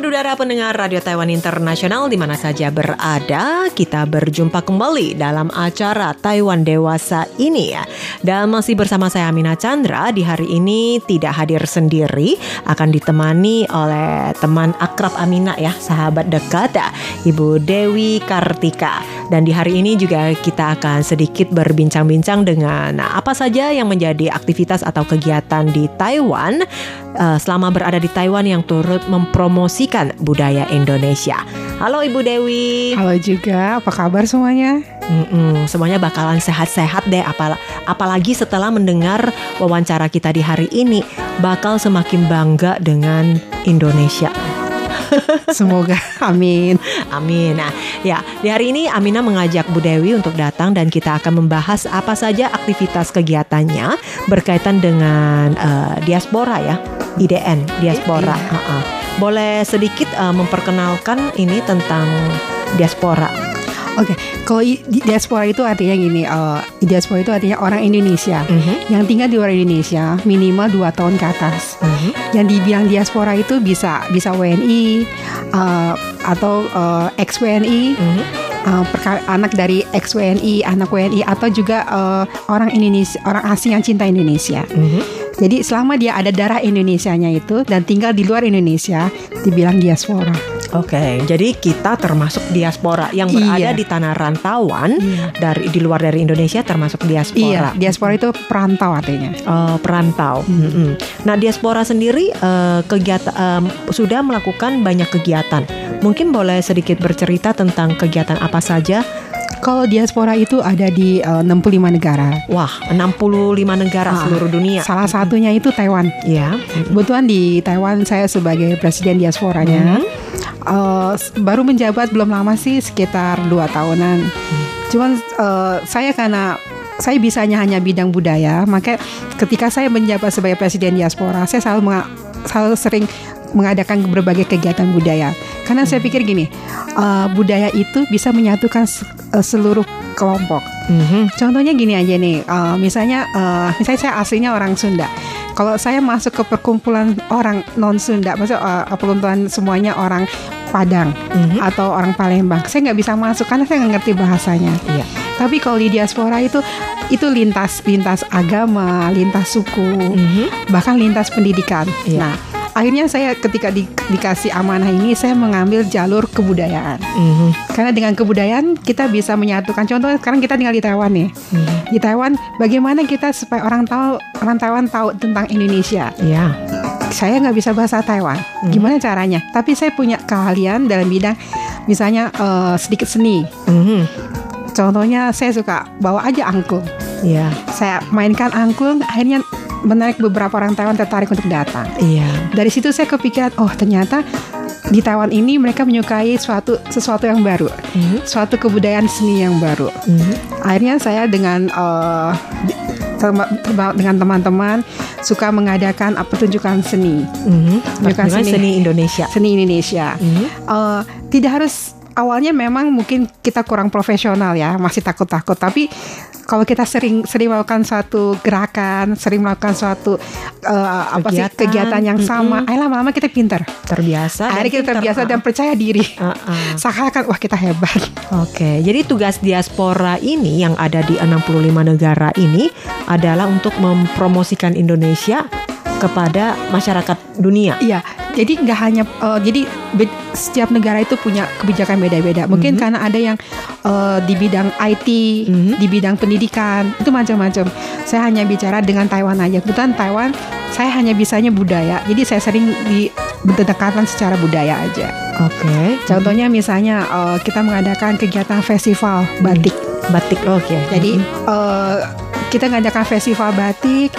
Udara pendengar Radio Taiwan Internasional di mana saja berada. Kita berjumpa kembali dalam acara Taiwan Dewasa ini ya. Dan masih bersama saya Amina Chandra. Di hari ini tidak hadir sendiri, akan ditemani oleh teman akrab Amina ya, sahabat dekat Ibu Dewi Kartika. Dan di hari ini juga kita akan sedikit berbincang-bincang dengan apa saja yang menjadi aktivitas atau kegiatan di Taiwan uh, selama berada di Taiwan yang turut mempromosikan budaya Indonesia. Halo Ibu Dewi. Halo juga, apa kabar semuanya? Mm-mm, semuanya bakalan sehat-sehat deh, apal apalagi setelah mendengar wawancara kita di hari ini, bakal semakin bangga dengan Indonesia. Semoga, amin. Amin. Nah, ya di hari ini Amina mengajak Bu Dewi untuk datang dan kita akan membahas apa saja aktivitas kegiatannya berkaitan dengan uh, diaspora ya, IDN diaspora. Iya. Ha-ha. Boleh sedikit uh, memperkenalkan ini tentang diaspora. Oke, kalau i- di- diaspora itu artinya gini, eh, diaspora itu artinya orang Indonesia Mhm. yang tinggal di luar Indonesia minimal 2 tahun ke atas. Mhm. Yang dibilang diaspora itu bisa bisa WNI eh, atau eh, ex WNI, Mhm. eh, perka- anak dari ex WNI, anak WNI atau juga eh, orang Indonesia, orang asing yang cinta Indonesia. Mhm. Jadi selama dia ada darah Indonesianya itu dan tinggal di luar Indonesia, dibilang diaspora. Oke, jadi kita termasuk diaspora yang berada Iya. di tanah rantauan Iya. dari di luar dari Indonesia termasuk diaspora. Iya, diaspora itu perantau artinya. Eh, perantau. Mm-mm. Nah, diaspora sendiri eh, kegiatan em, sudah melakukan banyak kegiatan. Mungkin boleh sedikit bercerita tentang kegiatan apa saja? Kalau diaspora itu ada di eh, 65 negara. Wah, 65 negara Ah, seluruh dunia. Salah satunya itu Taiwan. Ya. Kebetulan di Taiwan saya sebagai presiden diasporanya. Mhm. eh, s- baru menjabat belum lama sih sekitar dua tahunan. Cuman eh, saya karena saya bisanya hanya bidang budaya, maka ketika saya menjabat sebagai presiden diaspora, saya selalu menga- selalu sering mengadakan berbagai kegiatan budaya. Karena saya pikir gini, eh, budaya itu bisa menyatukan se- seluruh kelompok. Mhm. Contohnya gini aja nih, eh, misalnya, eh, misalnya saya aslinya orang Sunda. Kalau saya masuk ke perkumpulan orang non Sunda, maksudnya eh, perkumpulan semuanya orang Padang Mhm. atau orang Palembang, saya nggak bisa masuk karena saya nggak ngerti bahasanya. Iya. Tapi kalau di diaspora itu itu lintas lintas agama, lintas suku, Mhm. bahkan lintas pendidikan. Iya. Nah, akhirnya saya ketika di- dikasih amanah ini, saya mengambil jalur kebudayaan. Mhm. Karena dengan kebudayaan kita bisa menyatukan. Contoh sekarang kita tinggal di Taiwan nih. Mhm. Di Taiwan, bagaimana kita supaya orang tahu orang Taiwan tahu tentang Indonesia? Ya. Saya nggak bisa bahasa Taiwan. Gimana caranya? Tapi saya punya keahlian dalam bidang misalnya eh, sedikit seni. Mhm. Contohnya saya suka bawa aja angklung. Ya. Saya mainkan angklung, akhirnya menarik beberapa orang Taiwan tertarik untuk datang. Iya. Dari situ saya kepikiran, oh ternyata di Taiwan ini mereka menyukai suatu sesuatu yang baru, Mhm. suatu kebudayaan seni yang baru. Mhm. Akhirnya saya dengan terma- dengan teman-teman suka mengadakan uh, pertunjukan seni, Mhm. Bukan Pertunjukan seni. seni Indonesia. seni Indonesia. Mhm. Eh, tidak harus awalnya memang mungkin kita kurang profesional ya, masih takut-takut. Tapi kalau kita sering sering melakukan suatu gerakan, sering melakukan suatu eh, apa sih Kegiatan. kegiatan yang sama, akhirnya lama-lama kita pinter. Terbiasa. Akhirnya kita pinter. terbiasa dan percaya diri. Uh-uh. Seakan wah kita hebat. Oke, jadi tugas diaspora ini yang ada di 65 negara ini adalah untuk mempromosikan Indonesia kepada masyarakat dunia. Iya, jadi nggak hanya eh, jadi setiap negara itu punya kebijakan beda-beda. Mungkin Mhm. karena ada yang eh, di bidang IT, Mhm. di bidang pendidikan, itu macam-macam. Saya hanya bicara dengan Taiwan aja. Kebetulan Taiwan saya hanya bisanya budaya. Jadi saya sering di berdekatan secara budaya aja. Oke. Contohnya misalnya eh, kita mengadakan kegiatan festival batik. batik oke. Jadi eh, kita ngadakan festival batik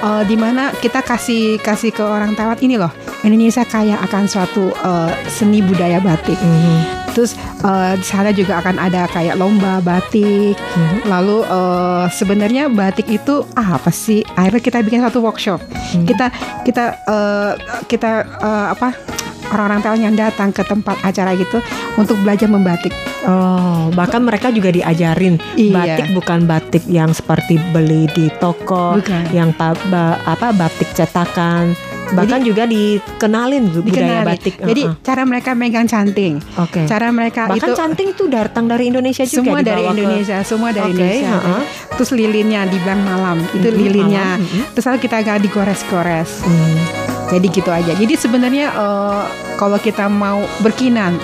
eh, di mana kita kasih kasih ke orang Taiwan ini loh Indonesia kaya akan suatu eh, seni budaya batik. Mhm. Terus eh, di sana juga akan ada kayak lomba batik. Mhm. Lalu eh, sebenarnya batik itu apa sih? Akhirnya kita bikin satu workshop. Mhm. Kita kita eh, kita eh, apa? Orang-orang Taiwan yang datang ke tempat acara gitu untuk belajar membatik. Oh, bahkan mereka juga diajarin Iya. batik bukan batik yang seperti beli di toko, Bukan. yang pa- ba- apa batik cetakan, bahkan juga dikenalin budaya Dikenali. batik. Jadi Uh-uh. cara mereka megang canting, Oke. cara mereka Bahkan itu canting itu datang dari Indonesia juga semua dari dibawa ke- Indonesia, semua dari Oke, Indonesia. uh-uh. Terus lilinnya dibilang malam, itu lilinnya. malam. Terus lalu kita agak digores-gores. Hmm. Jadi gitu aja. Jadi sebenarnya eh, kalau kita mau berkinan,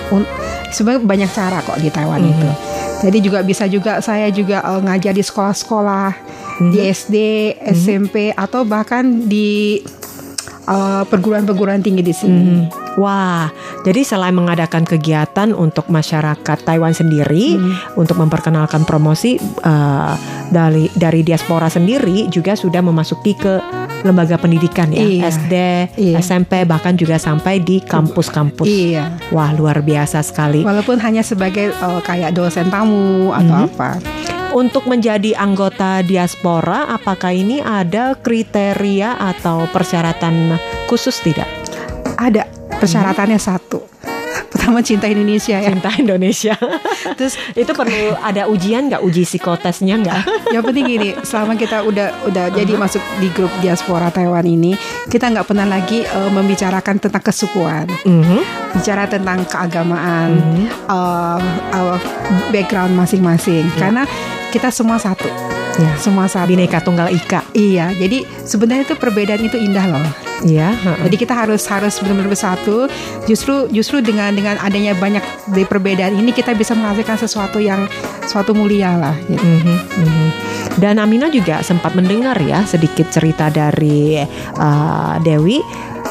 sebenarnya banyak cara kok di Taiwan Mhm. itu. Jadi juga bisa juga saya juga eh, ngajar di sekolah-sekolah, di Mhm. SD, SMP atau bahkan di eh, perguruan-perguruan tinggi di sini. Mhm. Wah, jadi selain mengadakan kegiatan untuk masyarakat Taiwan sendiri, Mhm. untuk memperkenalkan promosi eh, dari dari diaspora sendiri juga sudah memasuki ke lembaga pendidikan ya, Iya. SD, Iya. SMP bahkan juga sampai di kampus-kampus. Iya. Wah, luar biasa sekali. Walaupun hanya sebagai eh, kayak dosen tamu atau Mhm. apa. Untuk menjadi anggota diaspora, apakah ini ada kriteria atau persyaratan khusus tidak? Ada persyaratannya satu. Pertama cinta Indonesia ya. Cinta Indonesia. Terus itu perlu ada ujian nggak? Uji psikotesnya nggak? yang penting gini, selama kita udah udah jadi masuk di grup diaspora Taiwan ini, kita nggak pernah lagi eh, membicarakan tentang kesukuan, Mhm, bicara tentang keagamaan, mhm. eh, eh, background masing-masing. Karena kita semua satu, Ya. semua satu. Bineka Tunggal Ika. Iya, jadi sebenarnya itu perbedaan itu indah loh. Iya. heeh. Jadi kita harus harus benar-benar bersatu. Justru justru dengan dengan adanya banyak dari perbedaan ini kita bisa menghasilkan sesuatu yang suatu mulia lah. Gitu. Mhm, mhm. Dan Amina juga sempat mendengar ya sedikit cerita dari uh, Dewi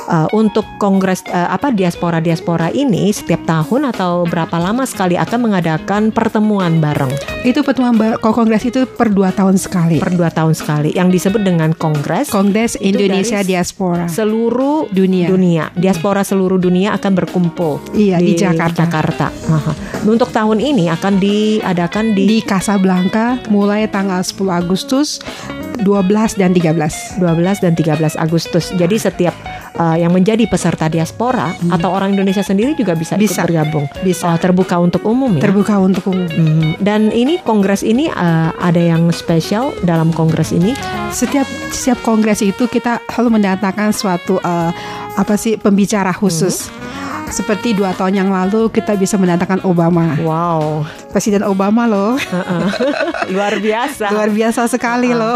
uh, untuk kongres uh, apa diaspora diaspora ini setiap tahun atau berapa lama sekali akan mengadakan pertemuan bareng Itu pertemuan bar- kongres itu per dua tahun sekali. per dua tahun sekali yang disebut dengan kongres Kongres Indonesia Diaspora seluruh dunia. dunia diaspora seluruh dunia akan berkumpul Iya di, Jakarta. Jakarta. Aha. Untuk tahun ini akan diadakan di, Di Casablanca mulai tanggal 10 Agustus 12 dan 13. 12 dan 13 Agustus. Jadi setiap uh, yang menjadi peserta diaspora atau orang Indonesia sendiri juga bisa, ikut Hmm. Bisa. bergabung. Bisa Oh, terbuka untuk umum ya. terbuka untuk umum. Mhm. Dan ini kongres ini uh, ada yang spesial dalam kongres ini. Setiap setiap kongres itu kita selalu mendatangkan suatu eh, apa sih pembicara khusus. Seperti dua tahun yang lalu kita bisa mendatangkan Obama, Wow, Presiden Obama loh, luar biasa. luar biasa sekali loh.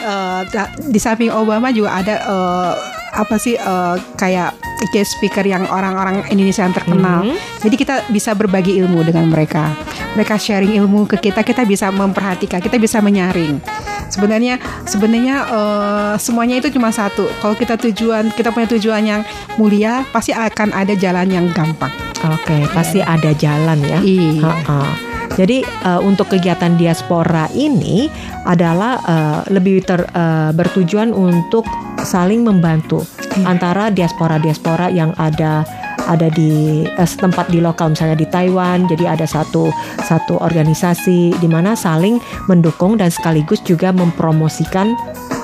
Eh, da- di samping Obama juga ada eh, apa sih eh, kayak guest speaker yang orang-orang Indonesia yang terkenal. Mhm. Jadi kita bisa berbagi ilmu dengan mereka. Mereka sharing ilmu ke kita, kita bisa memperhatikan, kita bisa menyaring. Sebenarnya sebenarnya eh, semuanya itu cuma satu. Kalau kita tujuan, kita punya tujuan yang mulia, pasti akan ada jalan yang gampang. Oke, pasti ada jalan ya. Iya. Jadi uh, untuk kegiatan diaspora ini adalah uh, lebih ter, uh, bertujuan untuk saling membantu Iya. antara diaspora-diaspora yang ada ada di eh, setempat di lokal misalnya di Taiwan. Jadi ada satu satu organisasi di mana saling mendukung dan sekaligus juga mempromosikan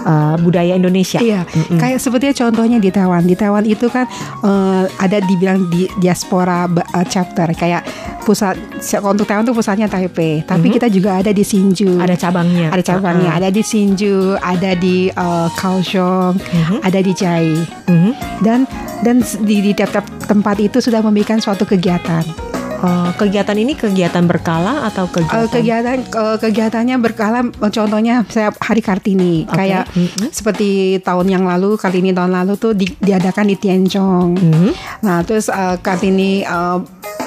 uh, budaya Indonesia. Iya, Mm-mm. kayak sepertinya contohnya di Taiwan. Di Taiwan itu kan eh, ada dibilang di diaspora eh, chapter kayak pusat kalau untuk Taiwan itu pusatnya Taipei, tapi Mhm. kita juga ada di Sinju. Ada cabangnya. ada cabangnya, Ha-ha. ada di Sinju, ada di eh, Kaohsiung, Mhm. ada di Chiayi. Mhm. Dan dan di, di tiap-tiap tempat itu sudah memberikan suatu kegiatan. Oh, kegiatan ini kegiatan berkala atau Eh, kegiatan? kegiatan eh, kegiatannya berkala eh, contohnya saya Hari Kartini Oke. kayak Mhm. seperti tahun yang lalu kali ini tahun lalu tuh di- diadakan di Tianchong. Mhm. Nah, terus uh, Kartini uh,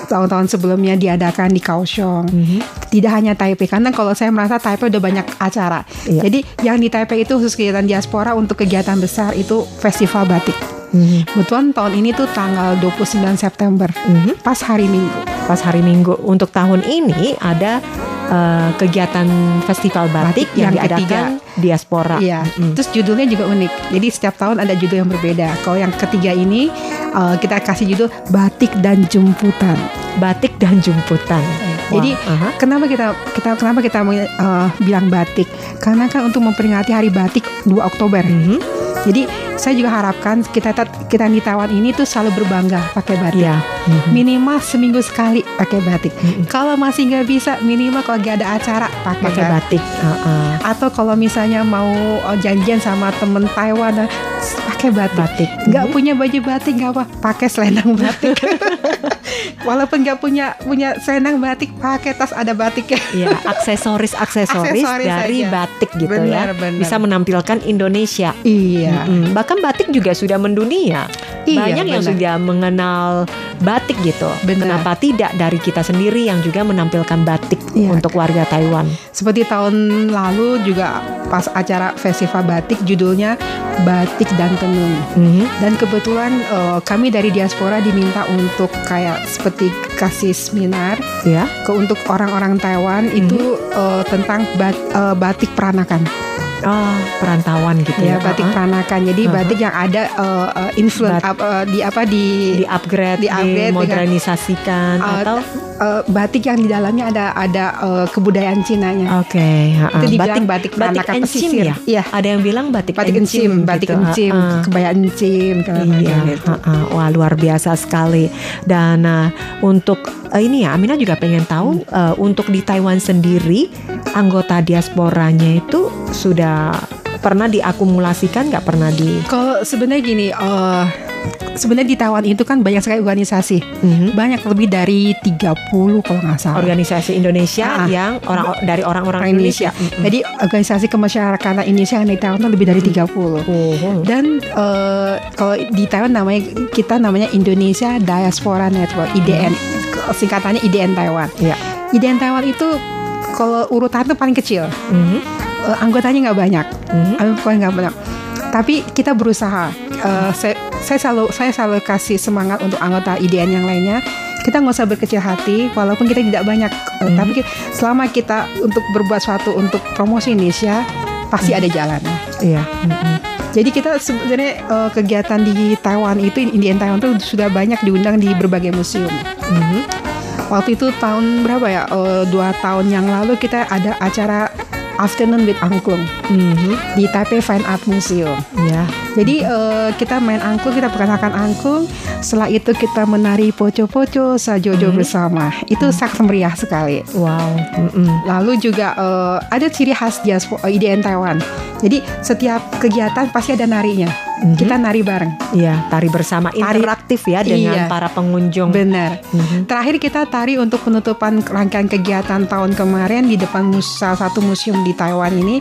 tahun-tahun sebelumnya diadakan di Kaohsiung. Mhm. Tidak hanya Taipei, karena kalau saya merasa Taipei udah banyak acara. Iya. Jadi yang di Taipei itu khusus kegiatan diaspora untuk kegiatan besar itu festival batik. Mhm. Kebetulan tahun ini tuh tanggal 29 September, Mhm. pas hari Minggu. Pas hari Minggu untuk tahun ini ada eh, kegiatan festival batik, Batik yang, yang diadakan diaspora. Iya. Mhm. Terus judulnya juga unik. Jadi setiap tahun ada judul yang berbeda. Kalau yang ketiga ini uh, kita kasih judul Batik dan Jemputan. Batik dan jemputan. Jadi Wah, aha. kenapa kita kita kenapa kita uh, bilang batik? Karena kan untuk memperingati Hari Batik 2 Oktober. Mhm. Jadi saya juga harapkan kita kita di Taiwan ini tuh selalu berbangga pakai batik. Mhm. Minimal seminggu sekali pakai batik. Kalau masih nggak bisa, minimal kalau nggak ada acara pakai Pakai batik. batik. Heeh. Atau kalau misalnya mau uh, janjian sama temen Taiwan, uh, pakai batik. Batik. Nggak Mhm. punya baju batik nggak apa, pakai selendang batik. Walaupun nggak punya punya selendang batik, pakai tas ada batiknya. Iya, aksesoris aksesoris dari saja. batik gitu Benar, ya, benar. bisa menampilkan Indonesia. Iya. Mm-mm. Bahkan batik juga sudah mendunia. Iya, Banyak yang benar. sudah mengenal batik gitu. Benar. Kenapa tidak dari kita sendiri yang juga menampilkan batik Iya. untuk warga Taiwan? Seperti tahun lalu juga pas acara festival batik judulnya Batik dan Tenun. Mhm. Dan kebetulan eh, kami dari diaspora diminta untuk kayak seperti kasih seminar Ya. ke untuk orang-orang Taiwan Mhm. itu eh, tentang bat- eh, batik peranakan. Oh, perantauan gitu ya. Ya, batik Uh-uh. peranakan. Jadi Uh-huh. batik yang ada eh, eh, influence Bat- ap- eh, di apa di di upgrade, Di-upgrade dengan- dimodernisasikan eh, atau eh, batik yang di dalamnya ada ada eh, kebudayaan Cinanya. oke, ha-ha. Itu dibilang batik batik peranakan encim pesisir. ya? Iya. Ada yang bilang batik, Batik encim, batik gitu, encim, ha-ha. kebaya encim, Iya, gitu. ha-ha. wah luar biasa sekali. Dan uh, untuk uh, ini ya, Amina juga pengen tahu uh, untuk di Taiwan sendiri anggota diasporanya itu sudah pernah diakumulasikan nggak pernah di Kalau sebenarnya gini, eh sebenarnya di Taiwan itu kan banyak sekali organisasi. Mhm. Banyak lebih dari 30 kalau nggak salah. organisasi Indonesia Ah, yang orang dari orang-orang Orang Indonesia. Indonesia. Jadi organisasi kemasyarakatan Indonesia yang di Taiwan itu lebih dari 30. Oh, Dan eh, kalau di Taiwan namanya kita namanya Indonesia Diaspora Network IDN singkatannya IDN Taiwan. Iya. IDN Taiwan itu kalau urutan itu paling kecil, Mhm. Eh, anggotanya nggak banyak, Mhm. anggotanya nggak banyak. Tapi kita berusaha. Eh, saya, saya selalu saya selalu kasih semangat untuk anggota IDN yang lainnya. Kita nggak usah berkecil hati, walaupun kita tidak banyak. Eh, Mhm. Tapi selama kita untuk berbuat sesuatu untuk promosi Indonesia, pasti ada jalannya. Iya. Mhm. Jadi kita sebenarnya eh, kegiatan di Taiwan itu Indian Taiwan itu sudah banyak diundang di berbagai museum. Mhm. Waktu itu tahun berapa ya? Eh, dua tahun yang lalu kita ada acara Afternoon with Angklung Mhm. di Taipei Fine Art Museum. Ya. Jadi eh, kita main angklung, kita perkenalkan angklung. Setelah itu kita menari poco-poco sajojo Mhm. bersama. Itu sangat meriah sekali. Wow. Mhm. Lalu juga eh, ada ciri khas diaspora IDN Taiwan. Jadi setiap kegiatan pasti ada narinya. Mhm. Kita nari bareng. Iya, tari bersama Tari- interaktif ya dengan Iya. para pengunjung. Benar. Mhm. Terakhir kita tari untuk penutupan rangkaian kegiatan tahun kemarin di depan salah satu museum di Taiwan ini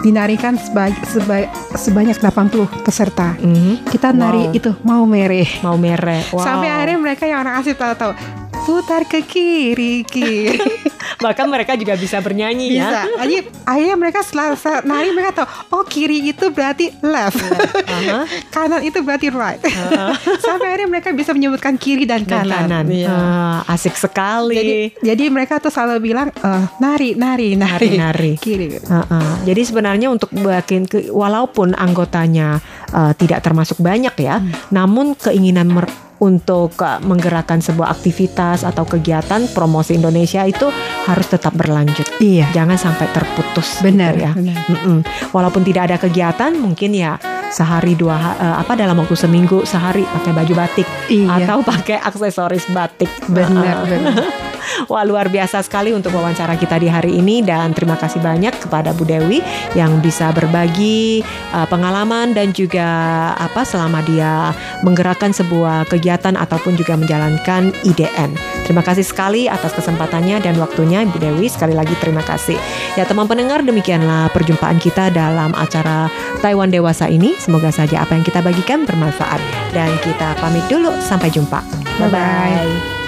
dinarikan seba- seba- sebanyak 80 peserta. Mhm. Kita nari Wow. itu mau mereh. Mau merek. Wow. Sampai akhirnya mereka yang orang asli tahu-tahu putar ke kiri kiri Bahkan mereka juga bisa bernyanyi bisa. ya. Jadi akhirnya mereka setelah setelah nari mereka tahu oh kiri itu berarti left, Aha. kanan itu berarti right. Sampai akhirnya mereka bisa menyebutkan kiri dan Dan kanan. kanan. Iya. Ah, asik sekali. Jadi, jadi mereka tuh selalu bilang eh, nari, nari, nari, Nari-nari. kiri. Heeh. Jadi sebenarnya untuk bikin ke, walaupun anggotanya eh, tidak termasuk banyak ya, Hmm. namun keinginan mer- untuk eh, menggerakkan sebuah aktivitas atau kegiatan promosi Indonesia itu harus tetap berlanjut. Iya, Jangan sampai terputus. benar gitu ya. benar. Mm-mm. Walaupun tidak ada kegiatan, mungkin ya sehari dua eh, apa dalam waktu seminggu sehari pakai baju batik Iya, atau pakai aksesoris batik. benar, benar. Wah luar biasa sekali untuk wawancara kita di hari ini dan terima kasih banyak kepada Bu Dewi yang bisa berbagi uh, pengalaman dan juga apa selama dia menggerakkan sebuah kegiatan ataupun juga menjalankan IDN. Terima kasih sekali atas kesempatannya dan waktunya Bu Dewi. Sekali lagi terima kasih. Ya teman pendengar demikianlah perjumpaan kita dalam acara Taiwan Dewasa ini. Semoga saja apa yang kita bagikan bermanfaat dan kita pamit dulu sampai jumpa. Bye-bye. Bye-bye.